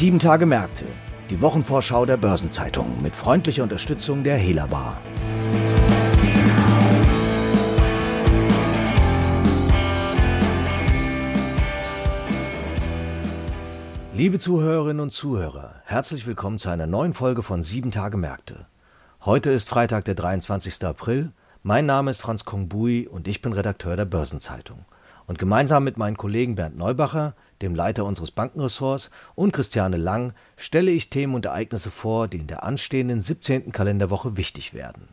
Sieben Tage Märkte, die Wochenvorschau der Börsenzeitung mit freundlicher Unterstützung der Hela Bar. Liebe Zuhörerinnen und Zuhörer, herzlich willkommen zu einer neuen Folge von Sieben Tage Märkte. Heute ist Freitag, der 23. April. Mein Name ist Franz Kongbui und ich bin Redakteur der Börsenzeitung. Und gemeinsam mit meinen Kollegen Bernd Neubacher, dem Leiter unseres Bankenressorts, und Christiane Lang stelle ich Themen und Ereignisse vor, die in der anstehenden 17. Kalenderwoche wichtig werden.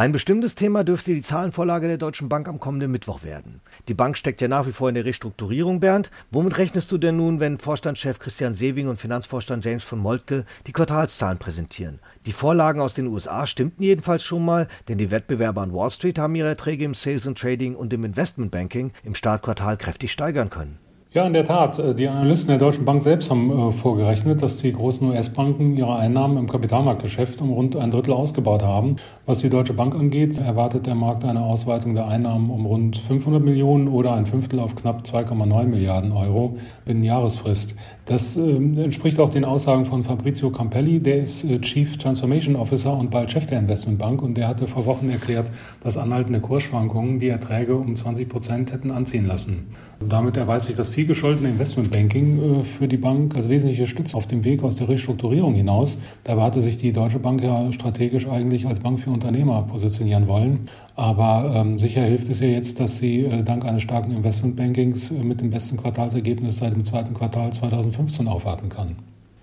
Ein bestimmtes Thema dürfte die Zahlenvorlage der Deutschen Bank am kommenden Mittwoch werden. Die Bank steckt ja nach wie vor in der Restrukturierung, Bernd. Womit rechnest du denn nun, wenn Vorstandschef Christian Sewing und Finanzvorstand James von Moltke die Quartalszahlen präsentieren? Die Vorlagen aus den USA stimmten jedenfalls schon mal, denn die Wettbewerber an Wall Street haben ihre Erträge im Sales and Trading und im Investment Banking im Startquartal kräftig steigern können. Ja, in der Tat. Äh, die Analysten der Deutschen Bank selbst haben äh, vorgerechnet, dass die großen US-Banken ihre Einnahmen im Kapitalmarktgeschäft um rund ein Drittel ausgebaut haben. Was die Deutsche Bank angeht, erwartet der Markt eine Ausweitung der Einnahmen um rund 500 Millionen oder ein Fünftel auf knapp 2,9 Milliarden Euro binnen Jahresfrist. Das äh, entspricht auch den Aussagen von Fabrizio Campelli, der ist äh, Chief Transformation Officer und bald Chef der Investmentbank und der hatte vor Wochen erklärt, dass anhaltende Kursschwankungen die Erträge um 20 Prozent hätten anziehen lassen. Damit erweist sich das vielgescholtene Investmentbanking äh, für die Bank als wesentliche Stütze auf dem Weg aus der Restrukturierung hinaus. Dabei hatte sich die Deutsche Bank ja strategisch eigentlich als Bank für Unternehmer positionieren wollen. Aber ähm, sicher hilft es ihr jetzt, dass sie äh, dank eines starken Investmentbankings äh, mit dem besten Quartalsergebnis seit dem zweiten Quartal 2015 aufwarten kann.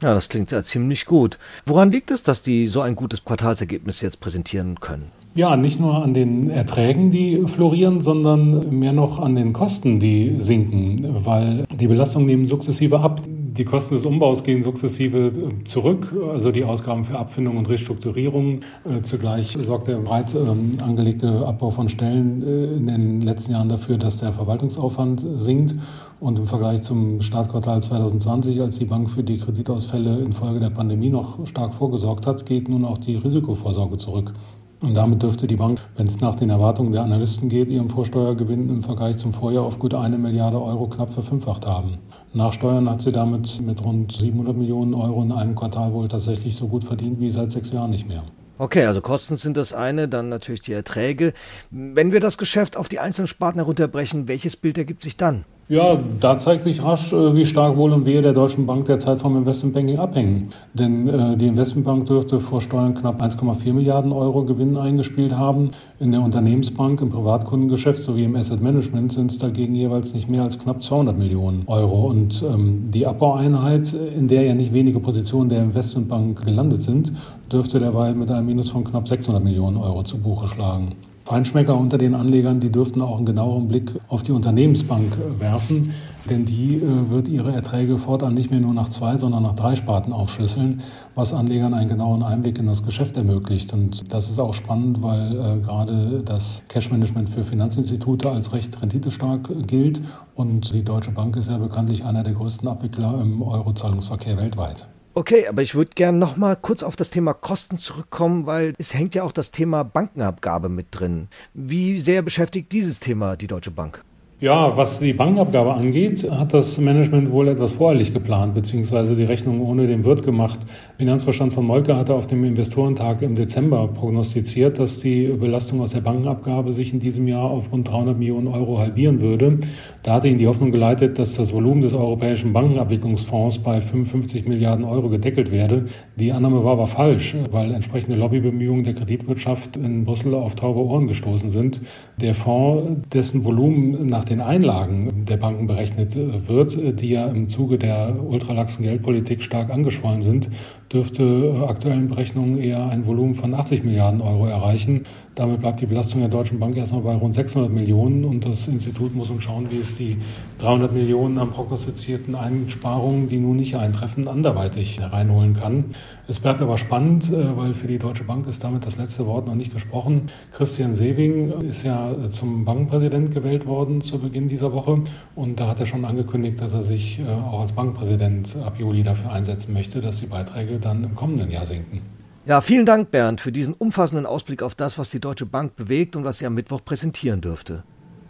Ja, das klingt ja ziemlich gut. Woran liegt es, dass die so ein gutes Quartalsergebnis jetzt präsentieren können? Ja, nicht nur an den Erträgen, die florieren, sondern mehr noch an den Kosten, die sinken, weil die Belastungen nehmen sukzessive ab. Die Kosten des Umbaus gehen sukzessive zurück, also die Ausgaben für Abfindung und Restrukturierung. Äh, zugleich sorgt der breit ähm, angelegte Abbau von Stellen äh, in den letzten Jahren dafür, dass der Verwaltungsaufwand sinkt. Und im Vergleich zum Startquartal 2020, als die Bank für die Kreditausfälle infolge der Pandemie noch stark vorgesorgt hat, geht nun auch die Risikovorsorge zurück. Und damit dürfte die Bank, wenn es nach den Erwartungen der Analysten geht, ihren Vorsteuergewinn im Vergleich zum Vorjahr auf gut eine Milliarde Euro knapp verfünffacht haben. Nach Steuern hat sie damit mit rund 700 Millionen Euro in einem Quartal wohl tatsächlich so gut verdient wie seit sechs Jahren nicht mehr. Okay, also Kosten sind das eine, dann natürlich die Erträge. Wenn wir das Geschäft auf die einzelnen Sparten herunterbrechen, welches Bild ergibt sich dann? Ja, da zeigt sich rasch, äh, wie stark Wohl und Wehe der Deutschen Bank derzeit vom Investmentbanking abhängen. Denn äh, die Investmentbank dürfte vor Steuern knapp 1,4 Milliarden Euro Gewinn eingespielt haben. In der Unternehmensbank, im Privatkundengeschäft sowie im Asset Management sind es dagegen jeweils nicht mehr als knapp 200 Millionen Euro. Und ähm, die Abbaueinheit, in der ja nicht wenige Positionen der Investmentbank gelandet sind, dürfte derweil mit einem Minus von knapp 600 Millionen Euro zu Buche schlagen. Feinschmecker unter den Anlegern, die dürften auch einen genaueren Blick auf die Unternehmensbank werfen, denn die äh, wird ihre Erträge fortan nicht mehr nur nach zwei, sondern nach drei Sparten aufschlüsseln, was Anlegern einen genaueren Einblick in das Geschäft ermöglicht. Und das ist auch spannend, weil äh, gerade das Cashmanagement für Finanzinstitute als recht renditestark gilt und die Deutsche Bank ist ja bekanntlich einer der größten Abwickler im Eurozahlungsverkehr weltweit. Okay, aber ich würde gerne noch mal kurz auf das Thema Kosten zurückkommen, weil es hängt ja auch das Thema Bankenabgabe mit drin. Wie sehr beschäftigt dieses Thema die Deutsche Bank? Ja, was die Bankenabgabe angeht, hat das Management wohl etwas voreilig geplant, beziehungsweise die Rechnung ohne den Wirt gemacht. Finanzvorstand von Molke hatte auf dem Investorentag im Dezember prognostiziert, dass die Belastung aus der Bankenabgabe sich in diesem Jahr auf rund 300 Millionen Euro halbieren würde. Da hatte ihn die Hoffnung geleitet, dass das Volumen des europäischen Bankenabwicklungsfonds bei 55 Milliarden Euro gedeckelt werde. Die Annahme war aber falsch, weil entsprechende Lobbybemühungen der Kreditwirtschaft in Brüssel auf taube Ohren gestoßen sind. Der Fonds, dessen Volumen nach den Einlagen der Banken berechnet äh, wird, äh, die ja im Zuge der ultralaxen Geldpolitik stark angeschwollen sind, dürfte äh, aktuellen Berechnungen eher ein Volumen von 80 Milliarden Euro erreichen. Damit bleibt die Belastung der Deutschen Bank erstmal bei rund 600 Millionen und das Institut muss nun schauen, wie es die 300 Millionen an prognostizierten Einsparungen, die nun nicht eintreffen, anderweitig hereinholen kann. Es bleibt aber spannend, äh, weil für die Deutsche Bank ist damit das letzte Wort noch nicht gesprochen. Christian Sewing ist ja zum Bankenpräsident gewählt worden zu Beginn dieser Woche und da hat er schon angekündigt, dass er sich äh, auch als Bankenpräsident ab Juli dafür einsetzen möchte, dass die Beiträge dann im kommenden Jahr sinken. Ja, vielen Dank, Bernd, für diesen umfassenden Ausblick auf das, was die Deutsche Bank bewegt und was sie am Mittwoch präsentieren dürfte.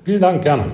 Vielen Dank, gerne.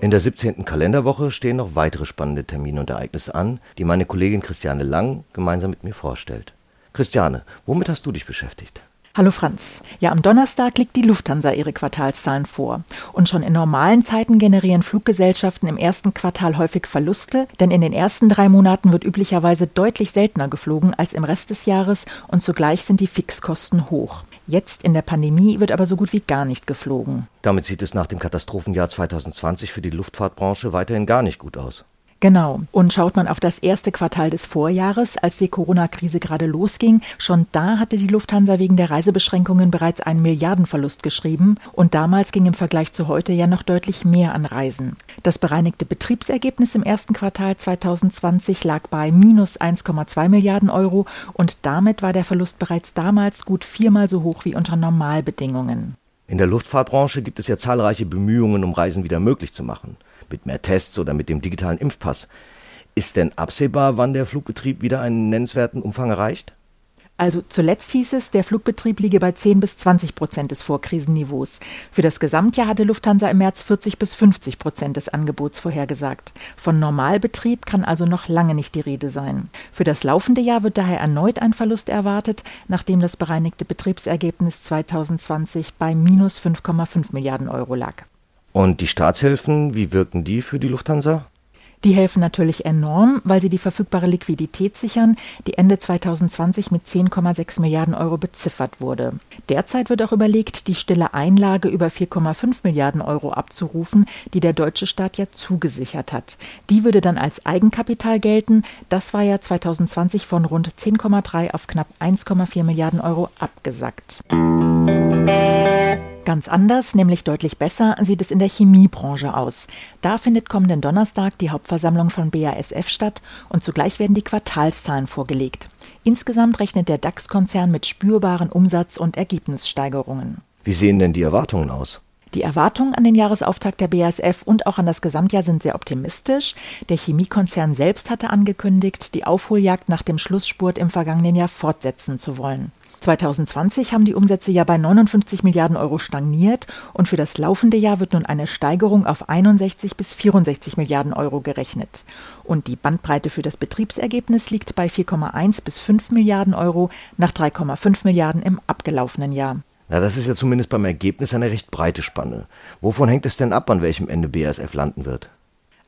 In der 17. Kalenderwoche stehen noch weitere spannende Termine und Ereignisse an, die meine Kollegin Christiane Lang gemeinsam mit mir vorstellt. Christiane, womit hast du dich beschäftigt? Hallo Franz. Ja, am Donnerstag legt die Lufthansa ihre Quartalszahlen vor. Und schon in normalen Zeiten generieren Fluggesellschaften im ersten Quartal häufig Verluste, denn in den ersten drei Monaten wird üblicherweise deutlich seltener geflogen als im Rest des Jahres und zugleich sind die Fixkosten hoch. Jetzt in der Pandemie wird aber so gut wie gar nicht geflogen. Damit sieht es nach dem Katastrophenjahr 2020 für die Luftfahrtbranche weiterhin gar nicht gut aus. Genau. Und schaut man auf das erste Quartal des Vorjahres, als die Corona-Krise gerade losging, schon da hatte die Lufthansa wegen der Reisebeschränkungen bereits einen Milliardenverlust geschrieben. Und damals ging im Vergleich zu heute ja noch deutlich mehr an Reisen. Das bereinigte Betriebsergebnis im ersten Quartal 2020 lag bei minus 1,2 Milliarden Euro und damit war der Verlust bereits damals gut viermal so hoch wie unter Normalbedingungen. In der Luftfahrtbranche gibt es ja zahlreiche Bemühungen, um Reisen wieder möglich zu machen mit mehr Tests oder mit dem digitalen Impfpass. Ist denn absehbar, wann der Flugbetrieb wieder einen nennenswerten Umfang erreicht? Also zuletzt hieß es, der Flugbetrieb liege bei 10 bis 20 Prozent des Vorkrisenniveaus. Für das Gesamtjahr hatte Lufthansa im März 40 bis 50 Prozent des Angebots vorhergesagt. Von Normalbetrieb kann also noch lange nicht die Rede sein. Für das laufende Jahr wird daher erneut ein Verlust erwartet, nachdem das bereinigte Betriebsergebnis 2020 bei minus 5,5 Milliarden Euro lag. Und die Staatshilfen, wie wirken die für die Lufthansa? Die helfen natürlich enorm, weil sie die verfügbare Liquidität sichern, die Ende 2020 mit 10,6 Milliarden Euro beziffert wurde. Derzeit wird auch überlegt, die stille Einlage über 4,5 Milliarden Euro abzurufen, die der deutsche Staat ja zugesichert hat. Die würde dann als Eigenkapital gelten. Das war ja 2020 von rund 10,3 auf knapp 1,4 Milliarden Euro abgesackt. Ganz anders, nämlich deutlich besser, sieht es in der Chemiebranche aus. Da findet kommenden Donnerstag die Hauptversammlung von BASF statt und zugleich werden die Quartalszahlen vorgelegt. Insgesamt rechnet der DAX-Konzern mit spürbaren Umsatz- und Ergebnissteigerungen. Wie sehen denn die Erwartungen aus? Die Erwartungen an den Jahresauftakt der BASF und auch an das Gesamtjahr sind sehr optimistisch. Der Chemiekonzern selbst hatte angekündigt, die Aufholjagd nach dem Schlussspurt im vergangenen Jahr fortsetzen zu wollen. 2020 haben die Umsätze ja bei 59 Milliarden Euro stagniert und für das laufende Jahr wird nun eine Steigerung auf 61 bis 64 Milliarden Euro gerechnet. Und die Bandbreite für das Betriebsergebnis liegt bei 4,1 bis 5 Milliarden Euro nach 3,5 Milliarden im abgelaufenen Jahr. Na, das ist ja zumindest beim Ergebnis eine recht breite Spanne. Wovon hängt es denn ab, an welchem Ende BASF landen wird?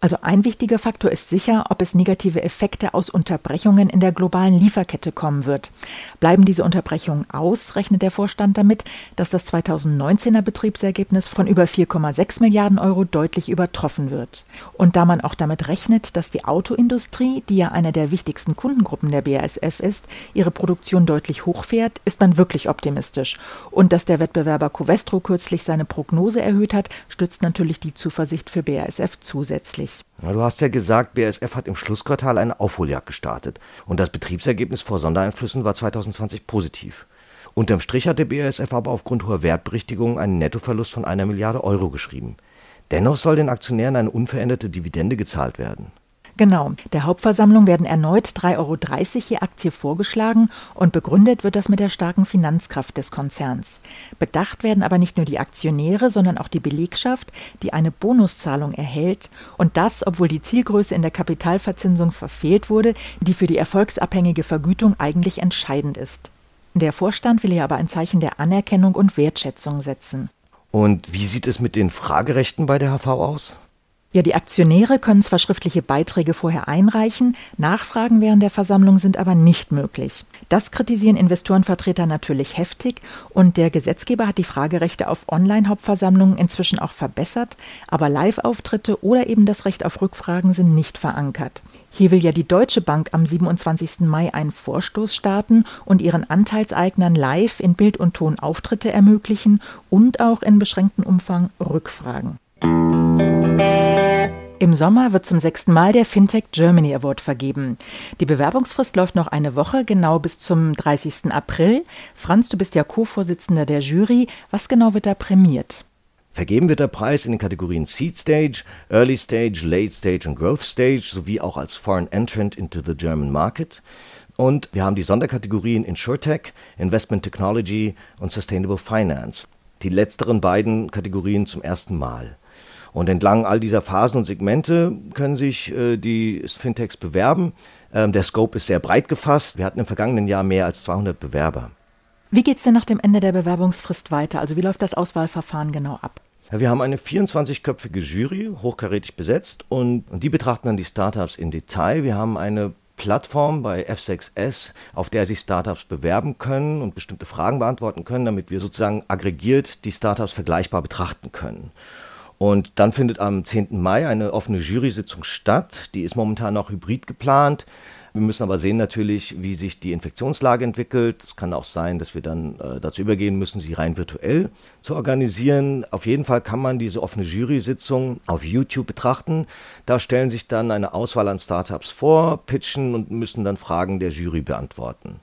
Also ein wichtiger Faktor ist sicher, ob es negative Effekte aus Unterbrechungen in der globalen Lieferkette kommen wird. Bleiben diese Unterbrechungen aus, rechnet der Vorstand damit, dass das 2019er Betriebsergebnis von über 4,6 Milliarden Euro deutlich übertroffen wird. Und da man auch damit rechnet, dass die Autoindustrie, die ja eine der wichtigsten Kundengruppen der BASF ist, ihre Produktion deutlich hochfährt, ist man wirklich optimistisch. Und dass der Wettbewerber Covestro kürzlich seine Prognose erhöht hat, stützt natürlich die Zuversicht für BASF zusätzlich. Ja, du hast ja gesagt, BASF hat im Schlussquartal eine Aufholjagd gestartet und das Betriebsergebnis vor Sondereinflüssen war 2020 positiv. Unterm Strich hat der BASF aber aufgrund hoher Wertberichtigungen einen Nettoverlust von einer Milliarde Euro geschrieben. Dennoch soll den Aktionären eine unveränderte Dividende gezahlt werden. Genau. Der Hauptversammlung werden erneut 3,30 Euro je Aktie vorgeschlagen und begründet wird das mit der starken Finanzkraft des Konzerns. Bedacht werden aber nicht nur die Aktionäre, sondern auch die Belegschaft, die eine Bonuszahlung erhält und das, obwohl die Zielgröße in der Kapitalverzinsung verfehlt wurde, die für die erfolgsabhängige Vergütung eigentlich entscheidend ist. Der Vorstand will hier aber ein Zeichen der Anerkennung und Wertschätzung setzen. Und wie sieht es mit den Fragerechten bei der HV aus? Ja, die Aktionäre können zwar schriftliche Beiträge vorher einreichen, Nachfragen während der Versammlung sind aber nicht möglich. Das kritisieren Investorenvertreter natürlich heftig und der Gesetzgeber hat die Fragerechte auf Online-Hauptversammlungen inzwischen auch verbessert, aber Live-Auftritte oder eben das Recht auf Rückfragen sind nicht verankert. Hier will ja die Deutsche Bank am 27. Mai einen Vorstoß starten und ihren Anteilseignern live in Bild und Ton Auftritte ermöglichen und auch in beschränktem Umfang Rückfragen. Im Sommer wird zum sechsten Mal der Fintech Germany Award vergeben. Die Bewerbungsfrist läuft noch eine Woche, genau bis zum 30. April. Franz, du bist ja Co-Vorsitzender der Jury. Was genau wird da prämiert? Vergeben wird der Preis in den Kategorien Seed Stage, Early Stage, Late Stage und Growth Stage sowie auch als Foreign Entrant into the German Market. Und wir haben die Sonderkategorien InsurTech, Investment Technology und Sustainable Finance. Die letzteren beiden Kategorien zum ersten Mal. Und entlang all dieser Phasen und Segmente können sich äh, die Fintechs bewerben. Ähm, der Scope ist sehr breit gefasst. Wir hatten im vergangenen Jahr mehr als 200 Bewerber. Wie geht es denn nach dem Ende der Bewerbungsfrist weiter? Also wie läuft das Auswahlverfahren genau ab? Wir haben eine 24-köpfige Jury, hochkarätig besetzt, und, und die betrachten dann die Startups im Detail. Wir haben eine Plattform bei F6S, auf der sich Startups bewerben können und bestimmte Fragen beantworten können, damit wir sozusagen aggregiert die Startups vergleichbar betrachten können. Und dann findet am 10. Mai eine offene Jury-Sitzung statt. Die ist momentan noch hybrid geplant. Wir müssen aber sehen natürlich, wie sich die Infektionslage entwickelt. Es kann auch sein, dass wir dann äh, dazu übergehen müssen, sie rein virtuell zu organisieren. Auf jeden Fall kann man diese offene Jury-Sitzung auf YouTube betrachten. Da stellen sich dann eine Auswahl an Startups vor, pitchen und müssen dann Fragen der Jury beantworten.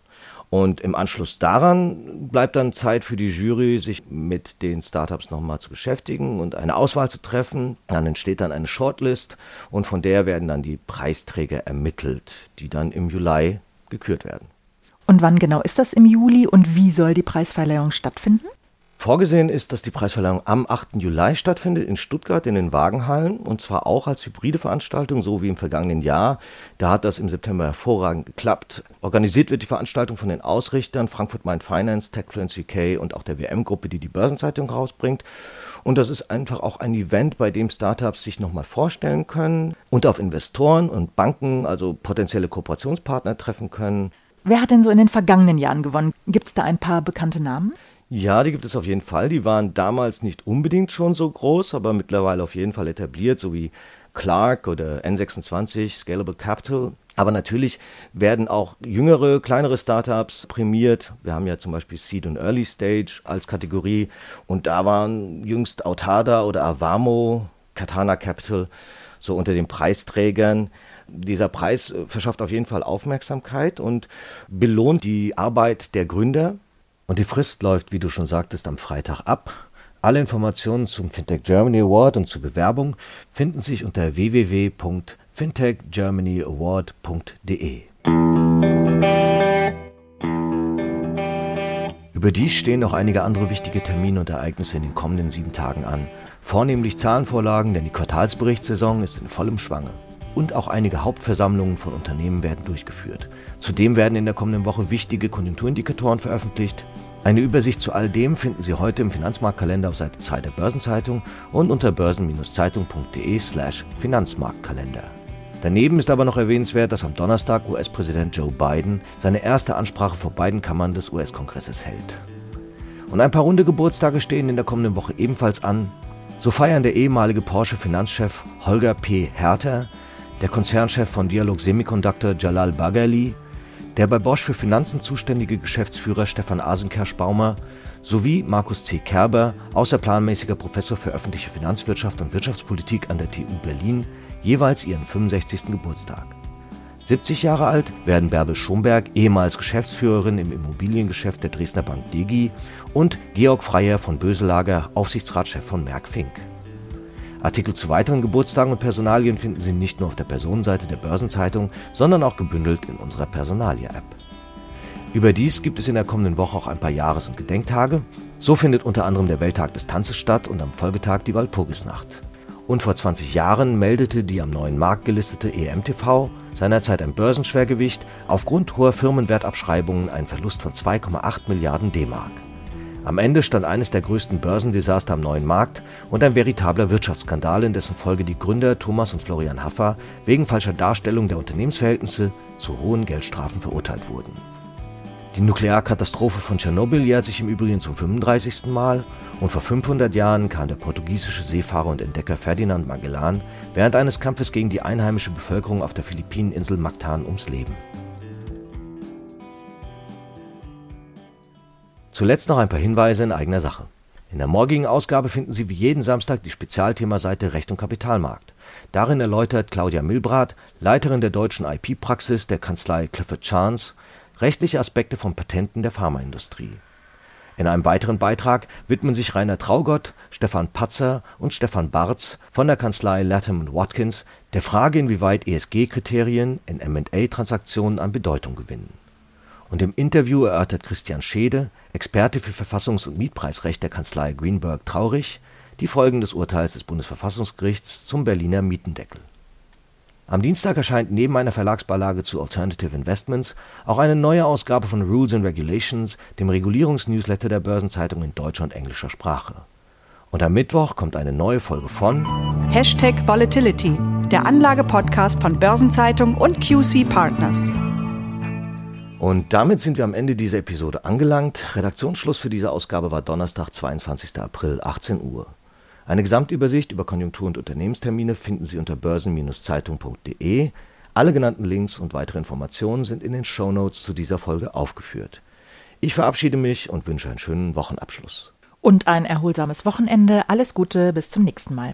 Und im Anschluss daran bleibt dann Zeit für die Jury, sich mit den Startups nochmal zu beschäftigen und eine Auswahl zu treffen. Dann entsteht dann eine Shortlist und von der werden dann die Preisträger ermittelt, die dann im Juli gekürt werden. Und wann genau ist das im Juli und wie soll die Preisverleihung stattfinden? Vorgesehen ist, dass die Preisverleihung am 8. Juli stattfindet in Stuttgart in den Wagenhallen und zwar auch als hybride Veranstaltung, so wie im vergangenen Jahr. Da hat das im September hervorragend geklappt. Organisiert wird die Veranstaltung von den Ausrichtern Frankfurt Mind Finance, TechFluence UK und auch der WM-Gruppe, die die Börsenzeitung rausbringt. Und das ist einfach auch ein Event, bei dem Startups sich nochmal vorstellen können und auf Investoren und Banken, also potenzielle Kooperationspartner treffen können. Wer hat denn so in den vergangenen Jahren gewonnen? Gibt es da ein paar bekannte Namen? Ja, die gibt es auf jeden Fall. Die waren damals nicht unbedingt schon so groß, aber mittlerweile auf jeden Fall etabliert, so wie Clark oder N26, Scalable Capital. Aber natürlich werden auch jüngere, kleinere Startups prämiert. Wir haben ja zum Beispiel Seed und Early Stage als Kategorie. Und da waren jüngst Autada oder Avamo, Katana Capital so unter den Preisträgern. Dieser Preis verschafft auf jeden Fall Aufmerksamkeit und belohnt die Arbeit der Gründer und die Frist läuft, wie du schon sagtest, am Freitag ab. Alle Informationen zum Fintech Germany Award und zur Bewerbung finden sich unter www.fintechgermanyaward.de. Überdies stehen noch einige andere wichtige Termine und Ereignisse in den kommenden sieben Tagen an. Vornehmlich Zahlenvorlagen, denn die Quartalsberichtssaison ist in vollem Schwange und auch einige Hauptversammlungen von Unternehmen werden durchgeführt. Zudem werden in der kommenden Woche wichtige Konjunkturindikatoren veröffentlicht. Eine Übersicht zu all dem finden Sie heute im Finanzmarktkalender auf Seite 2 der Börsenzeitung und unter börsen-zeitung.de/slash Finanzmarktkalender. Daneben ist aber noch erwähnenswert, dass am Donnerstag US-Präsident Joe Biden seine erste Ansprache vor beiden Kammern des US-Kongresses hält. Und ein paar runde Geburtstage stehen in der kommenden Woche ebenfalls an. So feiern der ehemalige Porsche-Finanzchef Holger P. Herter der Konzernchef von Dialog Semiconductor Jalal Bagali, der bei Bosch für Finanzen zuständige Geschäftsführer Stefan Asenkersch-Baumer sowie Markus C. Kerber, außerplanmäßiger Professor für öffentliche Finanzwirtschaft und Wirtschaftspolitik an der TU Berlin, jeweils ihren 65. Geburtstag. 70 Jahre alt werden Bärbel Schomberg, ehemals Geschäftsführerin im Immobiliengeschäft der Dresdner Bank Degi, und Georg Freier von Böselager, Aufsichtsratschef von Merck Fink. Artikel zu weiteren Geburtstagen und Personalien finden Sie nicht nur auf der Personenseite der Börsenzeitung, sondern auch gebündelt in unserer Personalia-App. Überdies gibt es in der kommenden Woche auch ein paar Jahres- und Gedenktage. So findet unter anderem der Welttag des Tanzes statt und am Folgetag die Walpurgisnacht. Und vor 20 Jahren meldete die am neuen Markt gelistete EMTV, seinerzeit ein Börsenschwergewicht, aufgrund hoher Firmenwertabschreibungen einen Verlust von 2,8 Milliarden D-Mark. Am Ende stand eines der größten Börsendesaster am neuen Markt und ein veritabler Wirtschaftsskandal, in dessen Folge die Gründer Thomas und Florian Haffer wegen falscher Darstellung der Unternehmensverhältnisse zu hohen Geldstrafen verurteilt wurden. Die Nuklearkatastrophe von Tschernobyl jährt sich im Übrigen zum 35. Mal und vor 500 Jahren kam der portugiesische Seefahrer und Entdecker Ferdinand Magellan während eines Kampfes gegen die einheimische Bevölkerung auf der Philippineninsel Mactan ums Leben. Zuletzt noch ein paar Hinweise in eigener Sache. In der morgigen Ausgabe finden Sie wie jeden Samstag die Spezialthemaseite Recht und Kapitalmarkt. Darin erläutert Claudia Milbrat, Leiterin der deutschen IP-Praxis der Kanzlei Clifford Chance, rechtliche Aspekte von Patenten der Pharmaindustrie. In einem weiteren Beitrag widmen sich Rainer Traugott, Stefan Patzer und Stefan Barz von der Kanzlei Latham Watkins der Frage, inwieweit ESG-Kriterien in M&A-Transaktionen an Bedeutung gewinnen. Und im Interview erörtert Christian Schede, Experte für Verfassungs- und Mietpreisrecht der Kanzlei Greenberg Traurig, die Folgen des Urteils des Bundesverfassungsgerichts zum Berliner Mietendeckel. Am Dienstag erscheint neben einer Verlagsbeilage zu Alternative Investments auch eine neue Ausgabe von Rules and Regulations, dem Regulierungsnewsletter der Börsenzeitung in deutscher und englischer Sprache. Und am Mittwoch kommt eine neue Folge von Hashtag Volatility, der Anlagepodcast von Börsenzeitung und QC Partners. Und damit sind wir am Ende dieser Episode angelangt. Redaktionsschluss für diese Ausgabe war Donnerstag, 22. April, 18 Uhr. Eine Gesamtübersicht über Konjunktur- und Unternehmenstermine finden Sie unter börsen-zeitung.de. Alle genannten Links und weitere Informationen sind in den Show Notes zu dieser Folge aufgeführt. Ich verabschiede mich und wünsche einen schönen Wochenabschluss. Und ein erholsames Wochenende. Alles Gute, bis zum nächsten Mal.